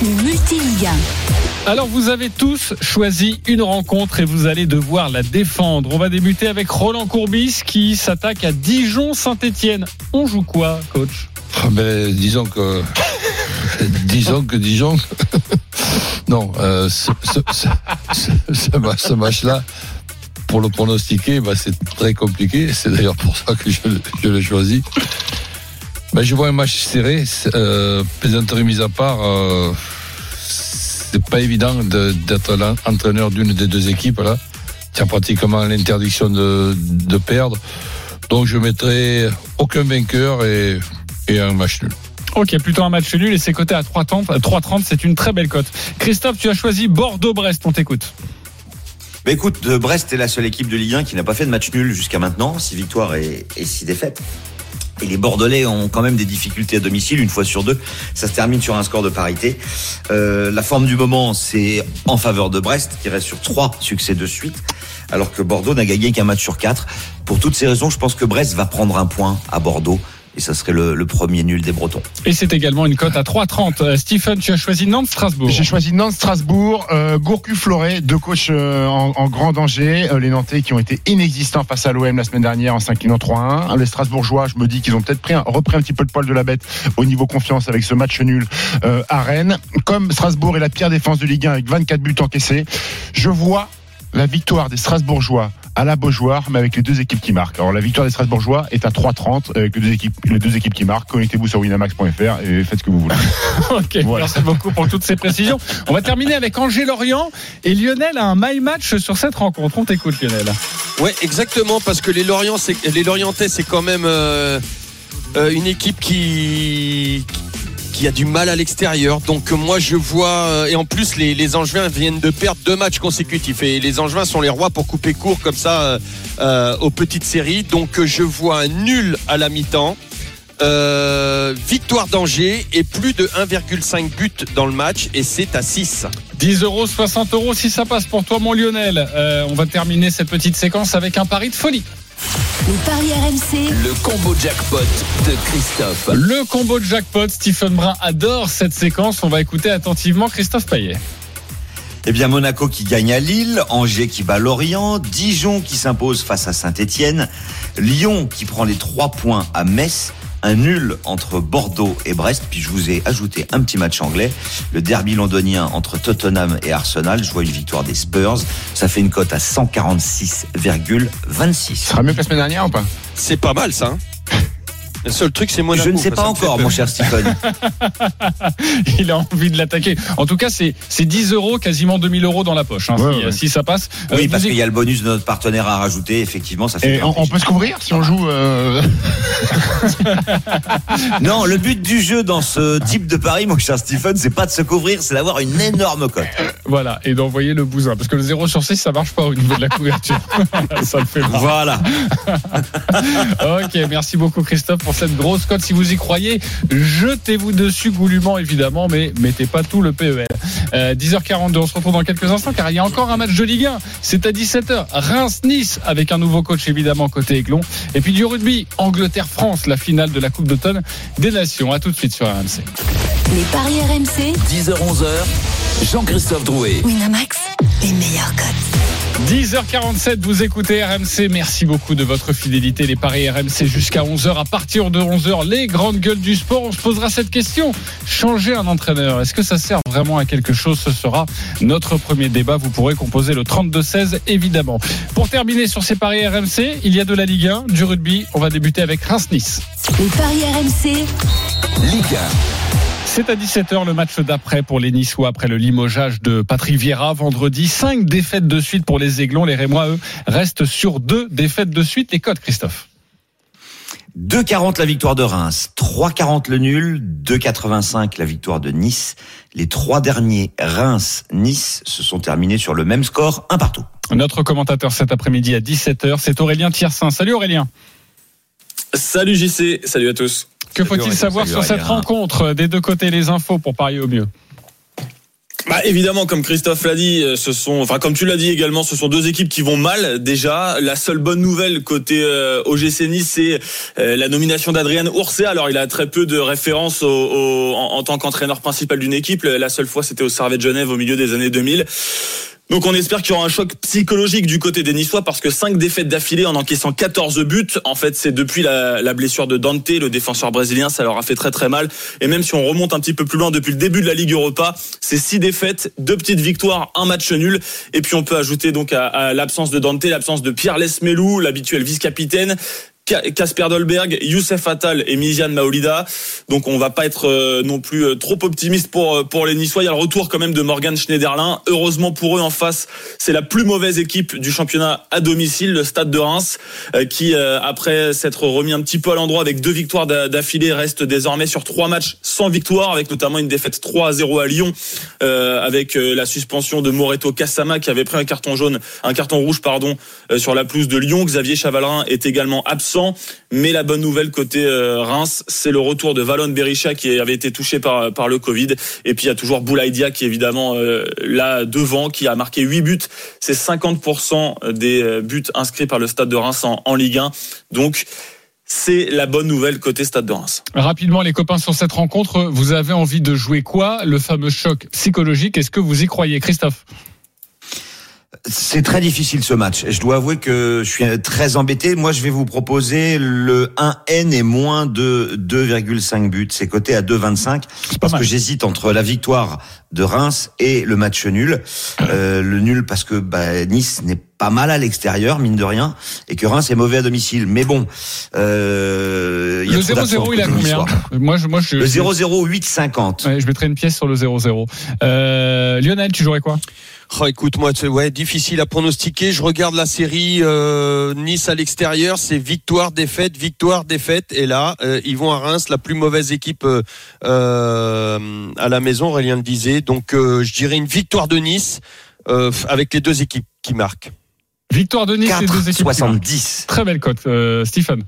1. Alors vous avez tous choisi une rencontre et vous allez devoir la défendre. On va débuter avec Roland Courbis qui s'attaque à Dijon-Saint-Etienne. On joue quoi, coach? Ah, ben, disons que. Disons que Dijon. non, euh, ce, ce, ce, ce- ce ma- ce match-là, pour le pronostiquer, bah, c'est très compliqué. C'est d'ailleurs pour ça que je, je l'ai choisi. Je vois un match serré, euh, plaisanterie mise à part. Euh, c'est pas évident de- d'être l'entraîneur d'une des deux équipes là. Tu as pratiquement l'interdiction de, perdre. Donc je mettrai aucun vainqueur et un match nul. Ok, plutôt un match nul et c'est coté à 3,30. 3,30, c'est une très belle cote. Christophe, tu as choisi Bordeaux-Brest. On t'écoute. Mais écoute, euh, Brest est la seule équipe de Ligue 1 qui n'a pas fait de match nul jusqu'à maintenant, six victoires et, et six défaites. Et les Bordelais ont quand même des difficultés à domicile, une fois sur deux. Ça se termine sur un score de parité. Euh, la forme du moment, c'est en faveur de Brest, qui reste sur trois succès de suite, alors que Bordeaux n'a gagné qu'un match sur quatre. Pour toutes ces raisons, je pense que Brest va prendre un point à Bordeaux. Et ça serait le, le premier nul des Bretons. Et c'est également une cote à 3,30. Euh, Stephen, tu as choisi Nantes-Strasbourg. J'ai choisi Nantes-Strasbourg, euh, Gourcu-Floré, deux coachs euh, en, en grand danger. Euh, les Nantais qui ont été inexistants face à l'OM la semaine dernière en s'inclinant 3-1. Les Strasbourgeois, je me dis qu'ils ont peut-être pris un- repris un petit peu le poil de la bête au niveau confiance avec ce match nul euh, à Rennes. Comme Strasbourg est la pire défense de Ligue 1 avec 24 buts encaissés, je vois la victoire des Strasbourgeois à la Beaujoire, mais avec les deux équipes qui marquent. Alors la victoire des Strasbourgeois est à 3,30 avec les deux équipes, les deux équipes qui marquent. Connectez-vous sur winamax.fr et faites ce que vous voulez. Ok, Voilà. merci beaucoup pour toutes ces précisions. On va terminer avec Angers-Lorient et Lionel a un my match sur cette rencontre. On t'écoute Lionel. Ouais, exactement, parce que les Lorient, Lorientais, c'est quand même euh, euh, une équipe qui qui a du mal à l'extérieur. Donc euh, moi je vois euh, et en plus les, Angevins viennent de perdre deux matchs consécutifs et les Angevins sont les rois pour couper court comme ça euh, aux petites séries. Donc je vois nul à la mi-temps. Victoire d'Angers et plus de 1,5 but dans le match et c'est à 6. 10 euros, 60 euros si ça passe pour toi, mon Lionel. On va terminer cette petite séquence avec un pari de folie. Les paris RMC, Le combo jackpot de Christophe. Le combo de jackpot, Stephen Brun adore cette séquence. On va écouter attentivement Christophe Payet. Eh bien, Monaco qui gagne à Lille, Angers qui bat Lorient, Dijon qui s'impose face à Saint-Etienne, Lyon qui prend les trois points à Metz, un nul entre Bordeaux et Brest, puis je vous ai ajouté un petit match anglais, le derby londonien entre Tottenham et Arsenal, je vois une victoire des Spurs, ça fait une cote à 146,26. Ce sera mieux que la semaine dernière ou pas? C'est pas mal ça. hein le seul truc c'est Monaco. Je ne sais pas encore, mon cher Stephen. Il a envie de l'attaquer. En tout cas, c'est c'est 10 euros, quasiment 2000 euros dans la poche. hein, Ouais, si, ouais. si ça passe. Euh, Oui, parce qu'il y a le bonus de notre partenaire à rajouter, effectivement, ça fait Et on, on peut se couvrir si on joue euh, Non, le but du jeu dans ce type de pari, mon cher Stephen, c'est pas de se couvrir, c'est d'avoir une énorme cote. Voilà, et d'envoyer le bousin. Parce que le 0 sur 6, ça marche pas au niveau de la couverture. ça le fait. Voilà. Ok, merci beaucoup Christophe pour cette grosse cote. Si vous y croyez, jetez-vous dessus goulûment évidemment, mais mettez pas tout le PEL. Euh, 10h42, on se retrouve dans quelques instants car il y a encore un match de Ligue 1. C'est à 17h. Reims-Nice avec un nouveau coach évidemment côté Aiglon. Et puis du rugby, Angleterre-France, la finale de la Coupe d'automne des Nations. À tout de suite sur RMC. les paris RMC, 10h-11h, Jean-Christophe Drouet. Winamax, les meilleurs cotes. 10h47, vous écoutez RMC. Merci beaucoup de votre fidélité. Les paris RMC jusqu'à 11h. À partir de 11h, les grandes gueules du sport. On se posera cette question. Changer un entraîneur, est-ce que ça sert vraiment à quelque chose? Ce sera notre premier débat. Vous pourrez composer le 32-16, évidemment. Pour terminer sur ces paris RMC, il y a de la Ligue 1, du rugby. On va débuter avec Reims-Nice. Les paris RMC, Ligue C'est à 17h le match d'après pour les Niçois après le limogeage de Patrick Vieira vendredi. Cinq défaites de suite pour les Aiglons. Les Rémois, eux, restent sur deux défaites de suite. Les codes, Christophe 2,40 la victoire de Reims, 3,40 le nul, 2,85 la victoire de Nice. Les trois derniers Reims-Nice se sont terminés sur le même score, un partout. Notre commentateur cet après-midi à 17h, c'est Aurélien Tiersin. Salut Aurélien. Salut JC, salut à tous. Que faut-il savoir sur cette rencontre des deux côtés les infos pour parier au mieux Bah évidemment, comme Christophe l'a dit, euh, ce sont, enfin comme tu l'as dit également, ce sont deux équipes qui vont mal déjà. La seule bonne nouvelle côté euh, OGC Nice, c'est euh, la nomination d'Adrien Ourset. Alors il a très peu de références au, au- en, en tant qu'entraîneur principal d'une équipe. La seule fois, c'était au Servet de Genève au milieu des années 2000. Donc on espère qu'il y aura un choc psychologique du côté des Niçois parce que 5 défaites d'affilée en encaissant 14 buts, en fait c'est depuis la, blessure de Dante, le défenseur brésilien, ça leur a fait très très mal. Et même si on remonte un petit peu plus loin depuis le début de la Ligue Europa, c'est 6 défaites, deux petites victoires, un match nul. Et puis on peut ajouter donc à, à l'absence de Dante, l'absence de Pierre Lesmelou, l'habituel vice-capitaine. Casper Dolberg, Youssef Attal et Mizian Maolida. Donc on va pas être euh, non plus euh, trop optimiste pour euh, pour les Niçois. Il y a le retour quand même de Morgan Schneiderlin. Heureusement pour eux en face, c'est la plus mauvaise équipe du championnat à domicile, le Stade de Reims, qui après s'être remis un petit peu à l'endroit avec deux victoires d'a- d'affilée reste désormais sur trois matchs sans victoire, avec notamment une défaite 3 à 0 à Lyon, avec la suspension de Moreto Kassama qui avait pris un carton jaune, un carton rouge pardon, sur la pelouse de Lyon. Xavier Chavalrin est également absent. Mais la bonne nouvelle côté euh, Reims, c'est le retour de Valon Berisha qui avait été touché par, le Covid. Et puis il y a toujours Boulaïdia qui est évidemment euh, là devant, qui a marqué 8 buts. C'est 50% des euh, buts inscrits par le Stade de Reims en Ligue 1. Donc c'est la bonne nouvelle côté Stade de Reims. Rapidement, les copains, sur cette rencontre, vous avez envie de jouer quoi? Le fameux choc psychologique, est-ce que vous y croyez, Christophe? C'est très difficile ce match. Je dois avouer que je suis très embêté. Moi, je vais vous proposer le 1N et moins de 2,5 buts. C'est coté à 2,25 parce mal. que j'hésite entre la victoire de Reims et le match nul. Euh, le nul parce que bah, Nice n'est pas mal à l'extérieur, mine de rien, et que Reims est mauvais à domicile. Mais bon, euh, il y a Le trop d'absents 0-0, il a combien. Moi, je, moi, je, Le 0-0, 8,50. Ouais, je mettrais une pièce sur le 0-0. Euh, Lionel, tu jouerais quoi? Oh, écoute, moi, c'est ouais, difficile à pronostiquer. Je regarde la série euh, Nice à l'extérieur, c'est victoire, défaite, victoire, défaite. Et là, euh, ils vont à Reims, la plus mauvaise équipe euh, euh, à la maison. Aurélien le disait. Donc, euh, je dirais une victoire de Nice euh, avec les deux équipes qui marquent. Victoire de Nice, les deux équipes. qui marquent. 70. Très belle cote, euh, Stephen.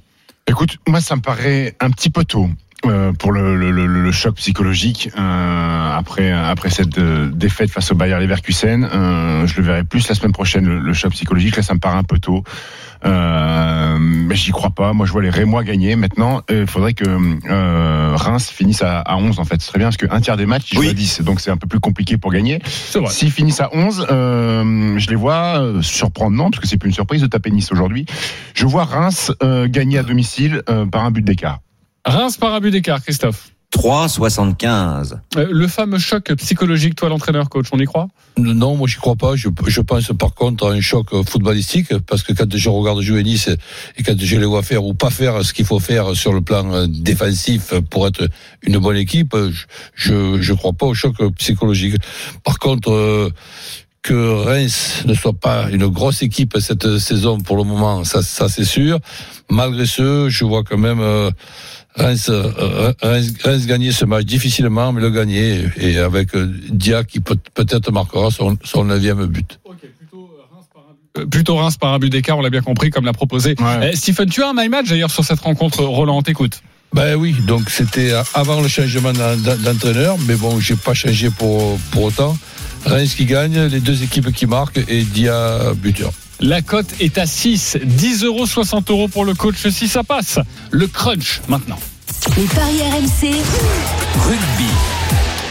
Écoute, moi, ça me paraît un petit peu tôt. Euh, pour le, le, le, le choc psychologique euh, après après cette euh, défaite face au Bayer Leverkusen, euh, je le verrai plus la semaine prochaine le, le choc psychologique. Là, ça me paraît un peu tôt, euh, mais j'y crois pas. Moi, je vois les Rémois gagner. Maintenant, il faudrait que euh, Reims finisse à, à 11 en fait. Ce serait bien parce qu'un tiers des matchs ils jouent à 10, donc c'est un peu plus compliqué pour gagner. S'ils finissent à 11, euh, je les vois surprendre Nantes, parce que c'est plus une surprise de taper Nice aujourd'hui. Je vois Reims euh, gagner à domicile euh, par un but d'écart. Reims par but d'écart, Christophe. 3,75. Euh, le fameux choc psychologique, toi, l'entraîneur, coach, on y croit? Non, moi j'y crois pas. Je, je pense par contre à un choc footballistique parce que quand je regarde jouer Nice et quand je les vois faire ou pas faire ce qu'il faut faire sur le plan euh, défensif pour être une bonne équipe, je je, je crois pas au choc psychologique. Par contre. euh, que Reims ne soit pas une grosse équipe cette saison pour le moment, ça, ça c'est sûr. Malgré ce, je vois quand même euh, Reims, euh, Reims, Reims gagner ce match difficilement, mais le gagner et avec euh, Dia qui peut, peut-être marquera son, son neuvième but. Euh, Plutôt Reims par un but d'écart, on l'a bien compris, comme l'a proposé. Eh, Stephen, tu as un my match d'ailleurs sur cette rencontre. Roland, on t'écoute. Ben oui, donc c'était avant le changement d'en- d'en- d'entraîneur, mais bon, j'ai pas changé pour, pour autant. Reims qui gagne, les deux équipes qui marquent et Dia buteur. La cote est à 6, 10 euros, 60 euros pour le coach si ça passe. Le crunch maintenant. Les paris RMC. Rugby.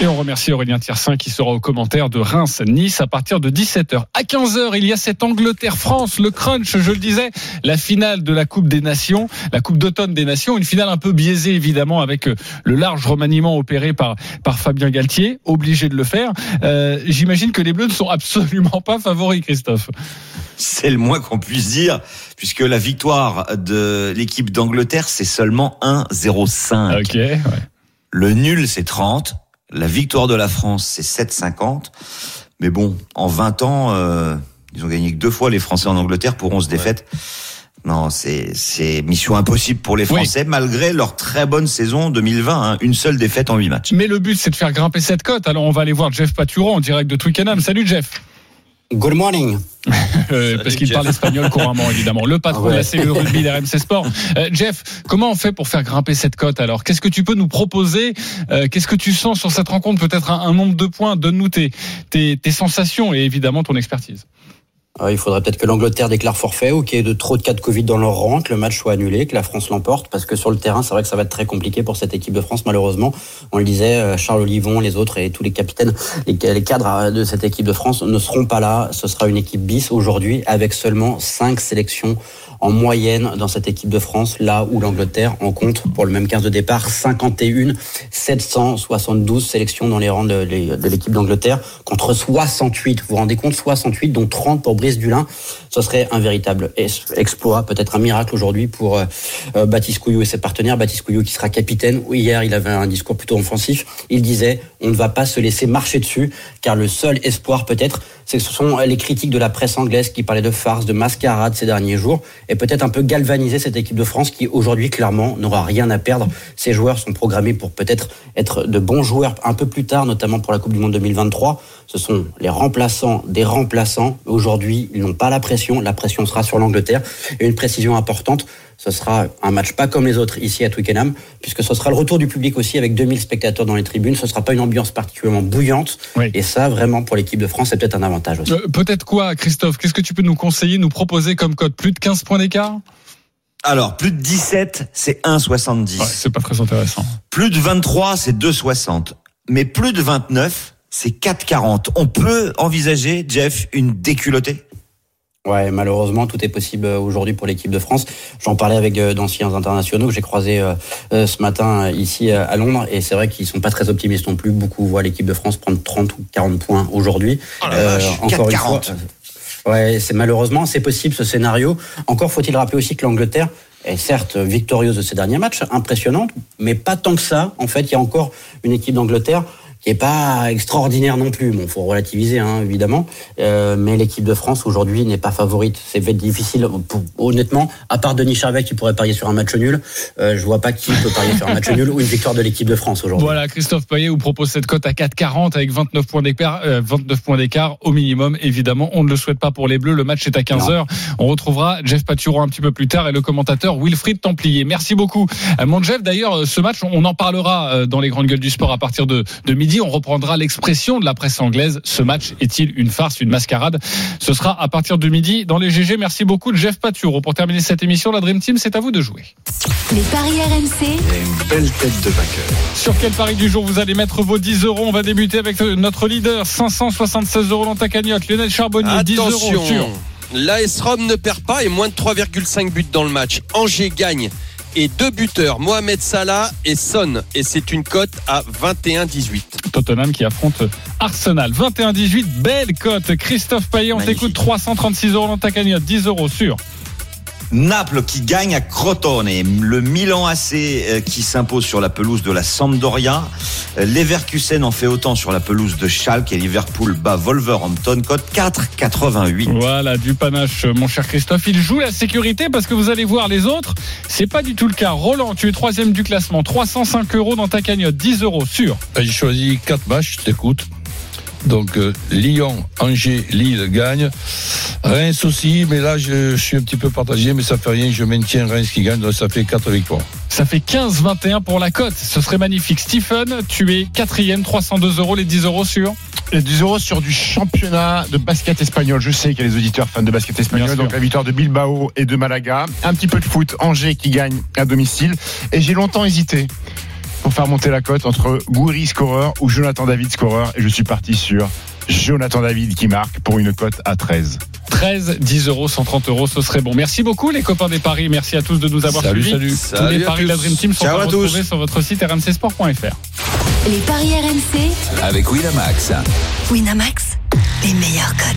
Et on remercie Aurélien Tiersin qui sera au commentaire de Reims-Nice à partir de 17h. À 15h, il y a cette Angleterre-France, le crunch, je le disais, la finale de la Coupe des Nations, la Coupe d'automne des Nations, une finale un peu biaisée évidemment avec euh, le large remaniement opéré par, par Fabien Galtier, obligé de le faire. Euh, J'imagine que les Bleus ne sont absolument pas favoris, Christophe. C'est le moins qu'on puisse dire, puisque la victoire de l'équipe d'Angleterre, c'est seulement 1,05. Ok, ouais. Le nul, c'est 30. La victoire de la France, c'est 7,50. Mais bon, en 20 ans, euh, ils ont gagné que deux fois les Français en Angleterre pour 11 défaites. Non, c'est c'est mission impossible pour les Français, malgré leur très bonne saison 2020. hein. Une seule défaite en 8 matchs. Mais le but, c'est de faire grimper cette cote. Alors, on va aller voir Jeff Paturon en direct de Twickenham. Salut, Jeff. Good morning. Euh, parce qu'il parle espagnol couramment, évidemment. Le patron de la Ouais. cellule rugby d'RMC Sport. Euh, Jeff, comment on fait pour faire grimper cette cote alors? Qu'est-ce que tu peux nous proposer? Euh, Qu'est-ce que tu sens sur cette rencontre? Peut-être un, un nombre de points. Donne-nous tes, tes, tes sensations et évidemment ton expertise. Euh, il faudrait peut-être que l'Angleterre déclare forfait ou qu'il y ait de trop de cas de Covid dans leur rang, que le match soit annulé, que la France l'emporte, parce que sur le terrain, c'est vrai que ça va être très compliqué pour cette équipe de France, malheureusement. On le disait, euh, Charles Olivon, les autres et tous les capitaines, les, les cadres euh, de cette équipe de France ne seront pas là. Ce sera une équipe bis aujourd'hui, avec seulement cinq sélections en moyenne dans cette équipe de France, là où l'Angleterre en compte, pour le même 15 de départ, 51, 772 sélections dans les rangs de, l'équipe d'Angleterre, contre 68. Vous vous rendez compte 68, dont 30 pour Brice Dulin. Ce serait un véritable exploit, peut-être un miracle aujourd'hui pour euh, euh, Baptiste Couillou et ses partenaires. Baptiste Couillou qui sera capitaine. Hier, il avait un discours plutôt offensif. Il disait, on ne va pas se laisser marcher dessus, car le seul espoir peut-être, c'est que ce sont les critiques de la presse anglaise qui parlaient de farce, de mascarade ces derniers jours, et peut-être un peu galvaniser cette équipe de France qui aujourd'hui clairement n'aura rien à perdre. Ces joueurs sont programmés pour peut-être être de bons joueurs un peu plus tard, notamment pour la Coupe du Monde 2023. Ce sont les remplaçants des remplaçants. Aujourd'hui, ils n'ont pas la pression. La pression sera sur l'Angleterre. Et une précision importante, ce sera un match pas comme les autres ici à Twickenham, puisque ce sera le retour du public aussi avec 2000 spectateurs dans les tribunes. Ce sera pas une ambiance particulièrement bouillante. Et ça, vraiment, pour l'équipe de France, c'est peut-être un avantage aussi. Euh, Peut-être quoi, Christophe? Qu'est-ce que tu peux nous conseiller, nous proposer comme cote? Plus de 15 points d'écart? Alors, plus de 17, c'est 1,70. Ouais, C'est pas très intéressant. Plus de 23, c'est 2,60. Mais plus de 29, c'est 4,40. On peut envisager, Jeff, une déculottée? Ouais, malheureusement, tout est possible euh, aujourd'hui pour l'équipe de France. J'en parlais avec euh, d'anciens internationaux que j'ai croisés euh, euh, ce matin euh, ici euh, à Londres, et c'est vrai qu'ils sont pas très optimistes non plus. Beaucoup voient l'équipe de France prendre 30 ou 40 points aujourd'hui. Oh vache, encore une fois, 4-40. euh, ouais, c'est malheureusement c'est possible ce scénario. Encore faut-il rappeler aussi que l'Angleterre est certes victorieuse de ses derniers matchs, impressionnante, mais pas tant que ça. En fait, il y a encore une équipe d'Angleterre qui est pas extraordinaire non plus. Bon, faut relativiser, hein, évidemment. Euh, mais l'équipe de France aujourd'hui n'est pas favorite. C'est difficile. Pour- honnêtement, à part Denis Charvet qui pourrait parier sur un match nul, euh, je vois pas qui peut parier sur un match nul ou une victoire de l'équipe de France aujourd'hui. Voilà, Christophe Payet vous propose cette cote à 4,40 avec 29 points d'écart, euh, 29 points d'écart au minimum. Évidemment, on ne le souhaite pas pour les Bleus. Le match est à 15 h On retrouvera Jeff Paturo un petit peu plus tard et le commentateur Wilfried Templier. Merci beaucoup, Euh, mon Jeff. D'ailleurs, euh, ce match, on en parlera euh, dans les grandes gueules du sport à partir de, de midi. On reprendra l'expression de la presse anglaise. Ce match est-il une farce, une mascarade? Ce sera à partir de midi dans les GG. Merci beaucoup, Jeff Paturo. Pour terminer cette émission, la Dream Team, c'est à vous de jouer. Les paris RMC, Une belle tête de vainqueur. Sur quel pari du jour vous allez mettre vos 10 euros? On va débuter avec euh, notre leader, 576 euros dans ta cagnotte. Lionel Charbonnier, 10 euros Attention, sur. l'AS Rome ne perd pas et moins de 3,5 buts dans le match. Angers gagne et deux buteurs, Mohamed Salah et Son. Et c'est une cote à 21-18. Tottenham qui affronte Arsenal. 21-18, belle cote. Christophe Payet, on t'écoute 336 euros dans ta cagnotte, 10 euros sur. Naples qui gagne à Crotone, le Milan AC euh, qui s'impose sur la pelouse de la Sampdoria, Euh, Leverkusen en fait autant sur la pelouse de Schalke et Liverpool bat Wolverhampton, cote 4,88. Voilà, du panache, mon cher Christophe. Il joue la sécurité parce que vous allez voir les autres. C'est pas du tout le cas. Roland, tu es troisième du classement. 305 euros dans ta cagnotte, 10 euros sur. J'ai choisi quatre matchs, je t'écoute. Donc euh, Lyon, Angers, Lille gagne. Reims aussi, mais là je, je suis un petit peu partagé, mais ça fait rien. Je maintiens Reims qui gagne, donc ça fait quatre victoires. Ça fait 15-21 pour la cote. Ce serait magnifique. Stephen, tu es quatrième, 302 euros, les 10 euros sur? Les 10 euros sur du championnat de basket espagnol. Je sais qu'il y a les auditeurs fans de basket Bien espagnol. sûr. Donc la victoire de Bilbao et de Malaga. Un petit peu de foot. Angers qui gagne à domicile. Et j'ai longtemps hésité pour faire monter la cote entre Gouiri scoreur ou Jonathan David scoreur. Et je suis parti sur Jonathan David qui marque pour une cote à 13. 13, 10 euros, 130 euros, ce serait bon. Merci beaucoup les copains des paris. Merci à tous de nous avoir Salut, suivis. salut. Tous les Salut paris de la. Dream Team sont à à tous. retrouver sur votre site rmcsport.fr. les paris RMC, Avec Winamax. Winamax, les meilleurs cotes.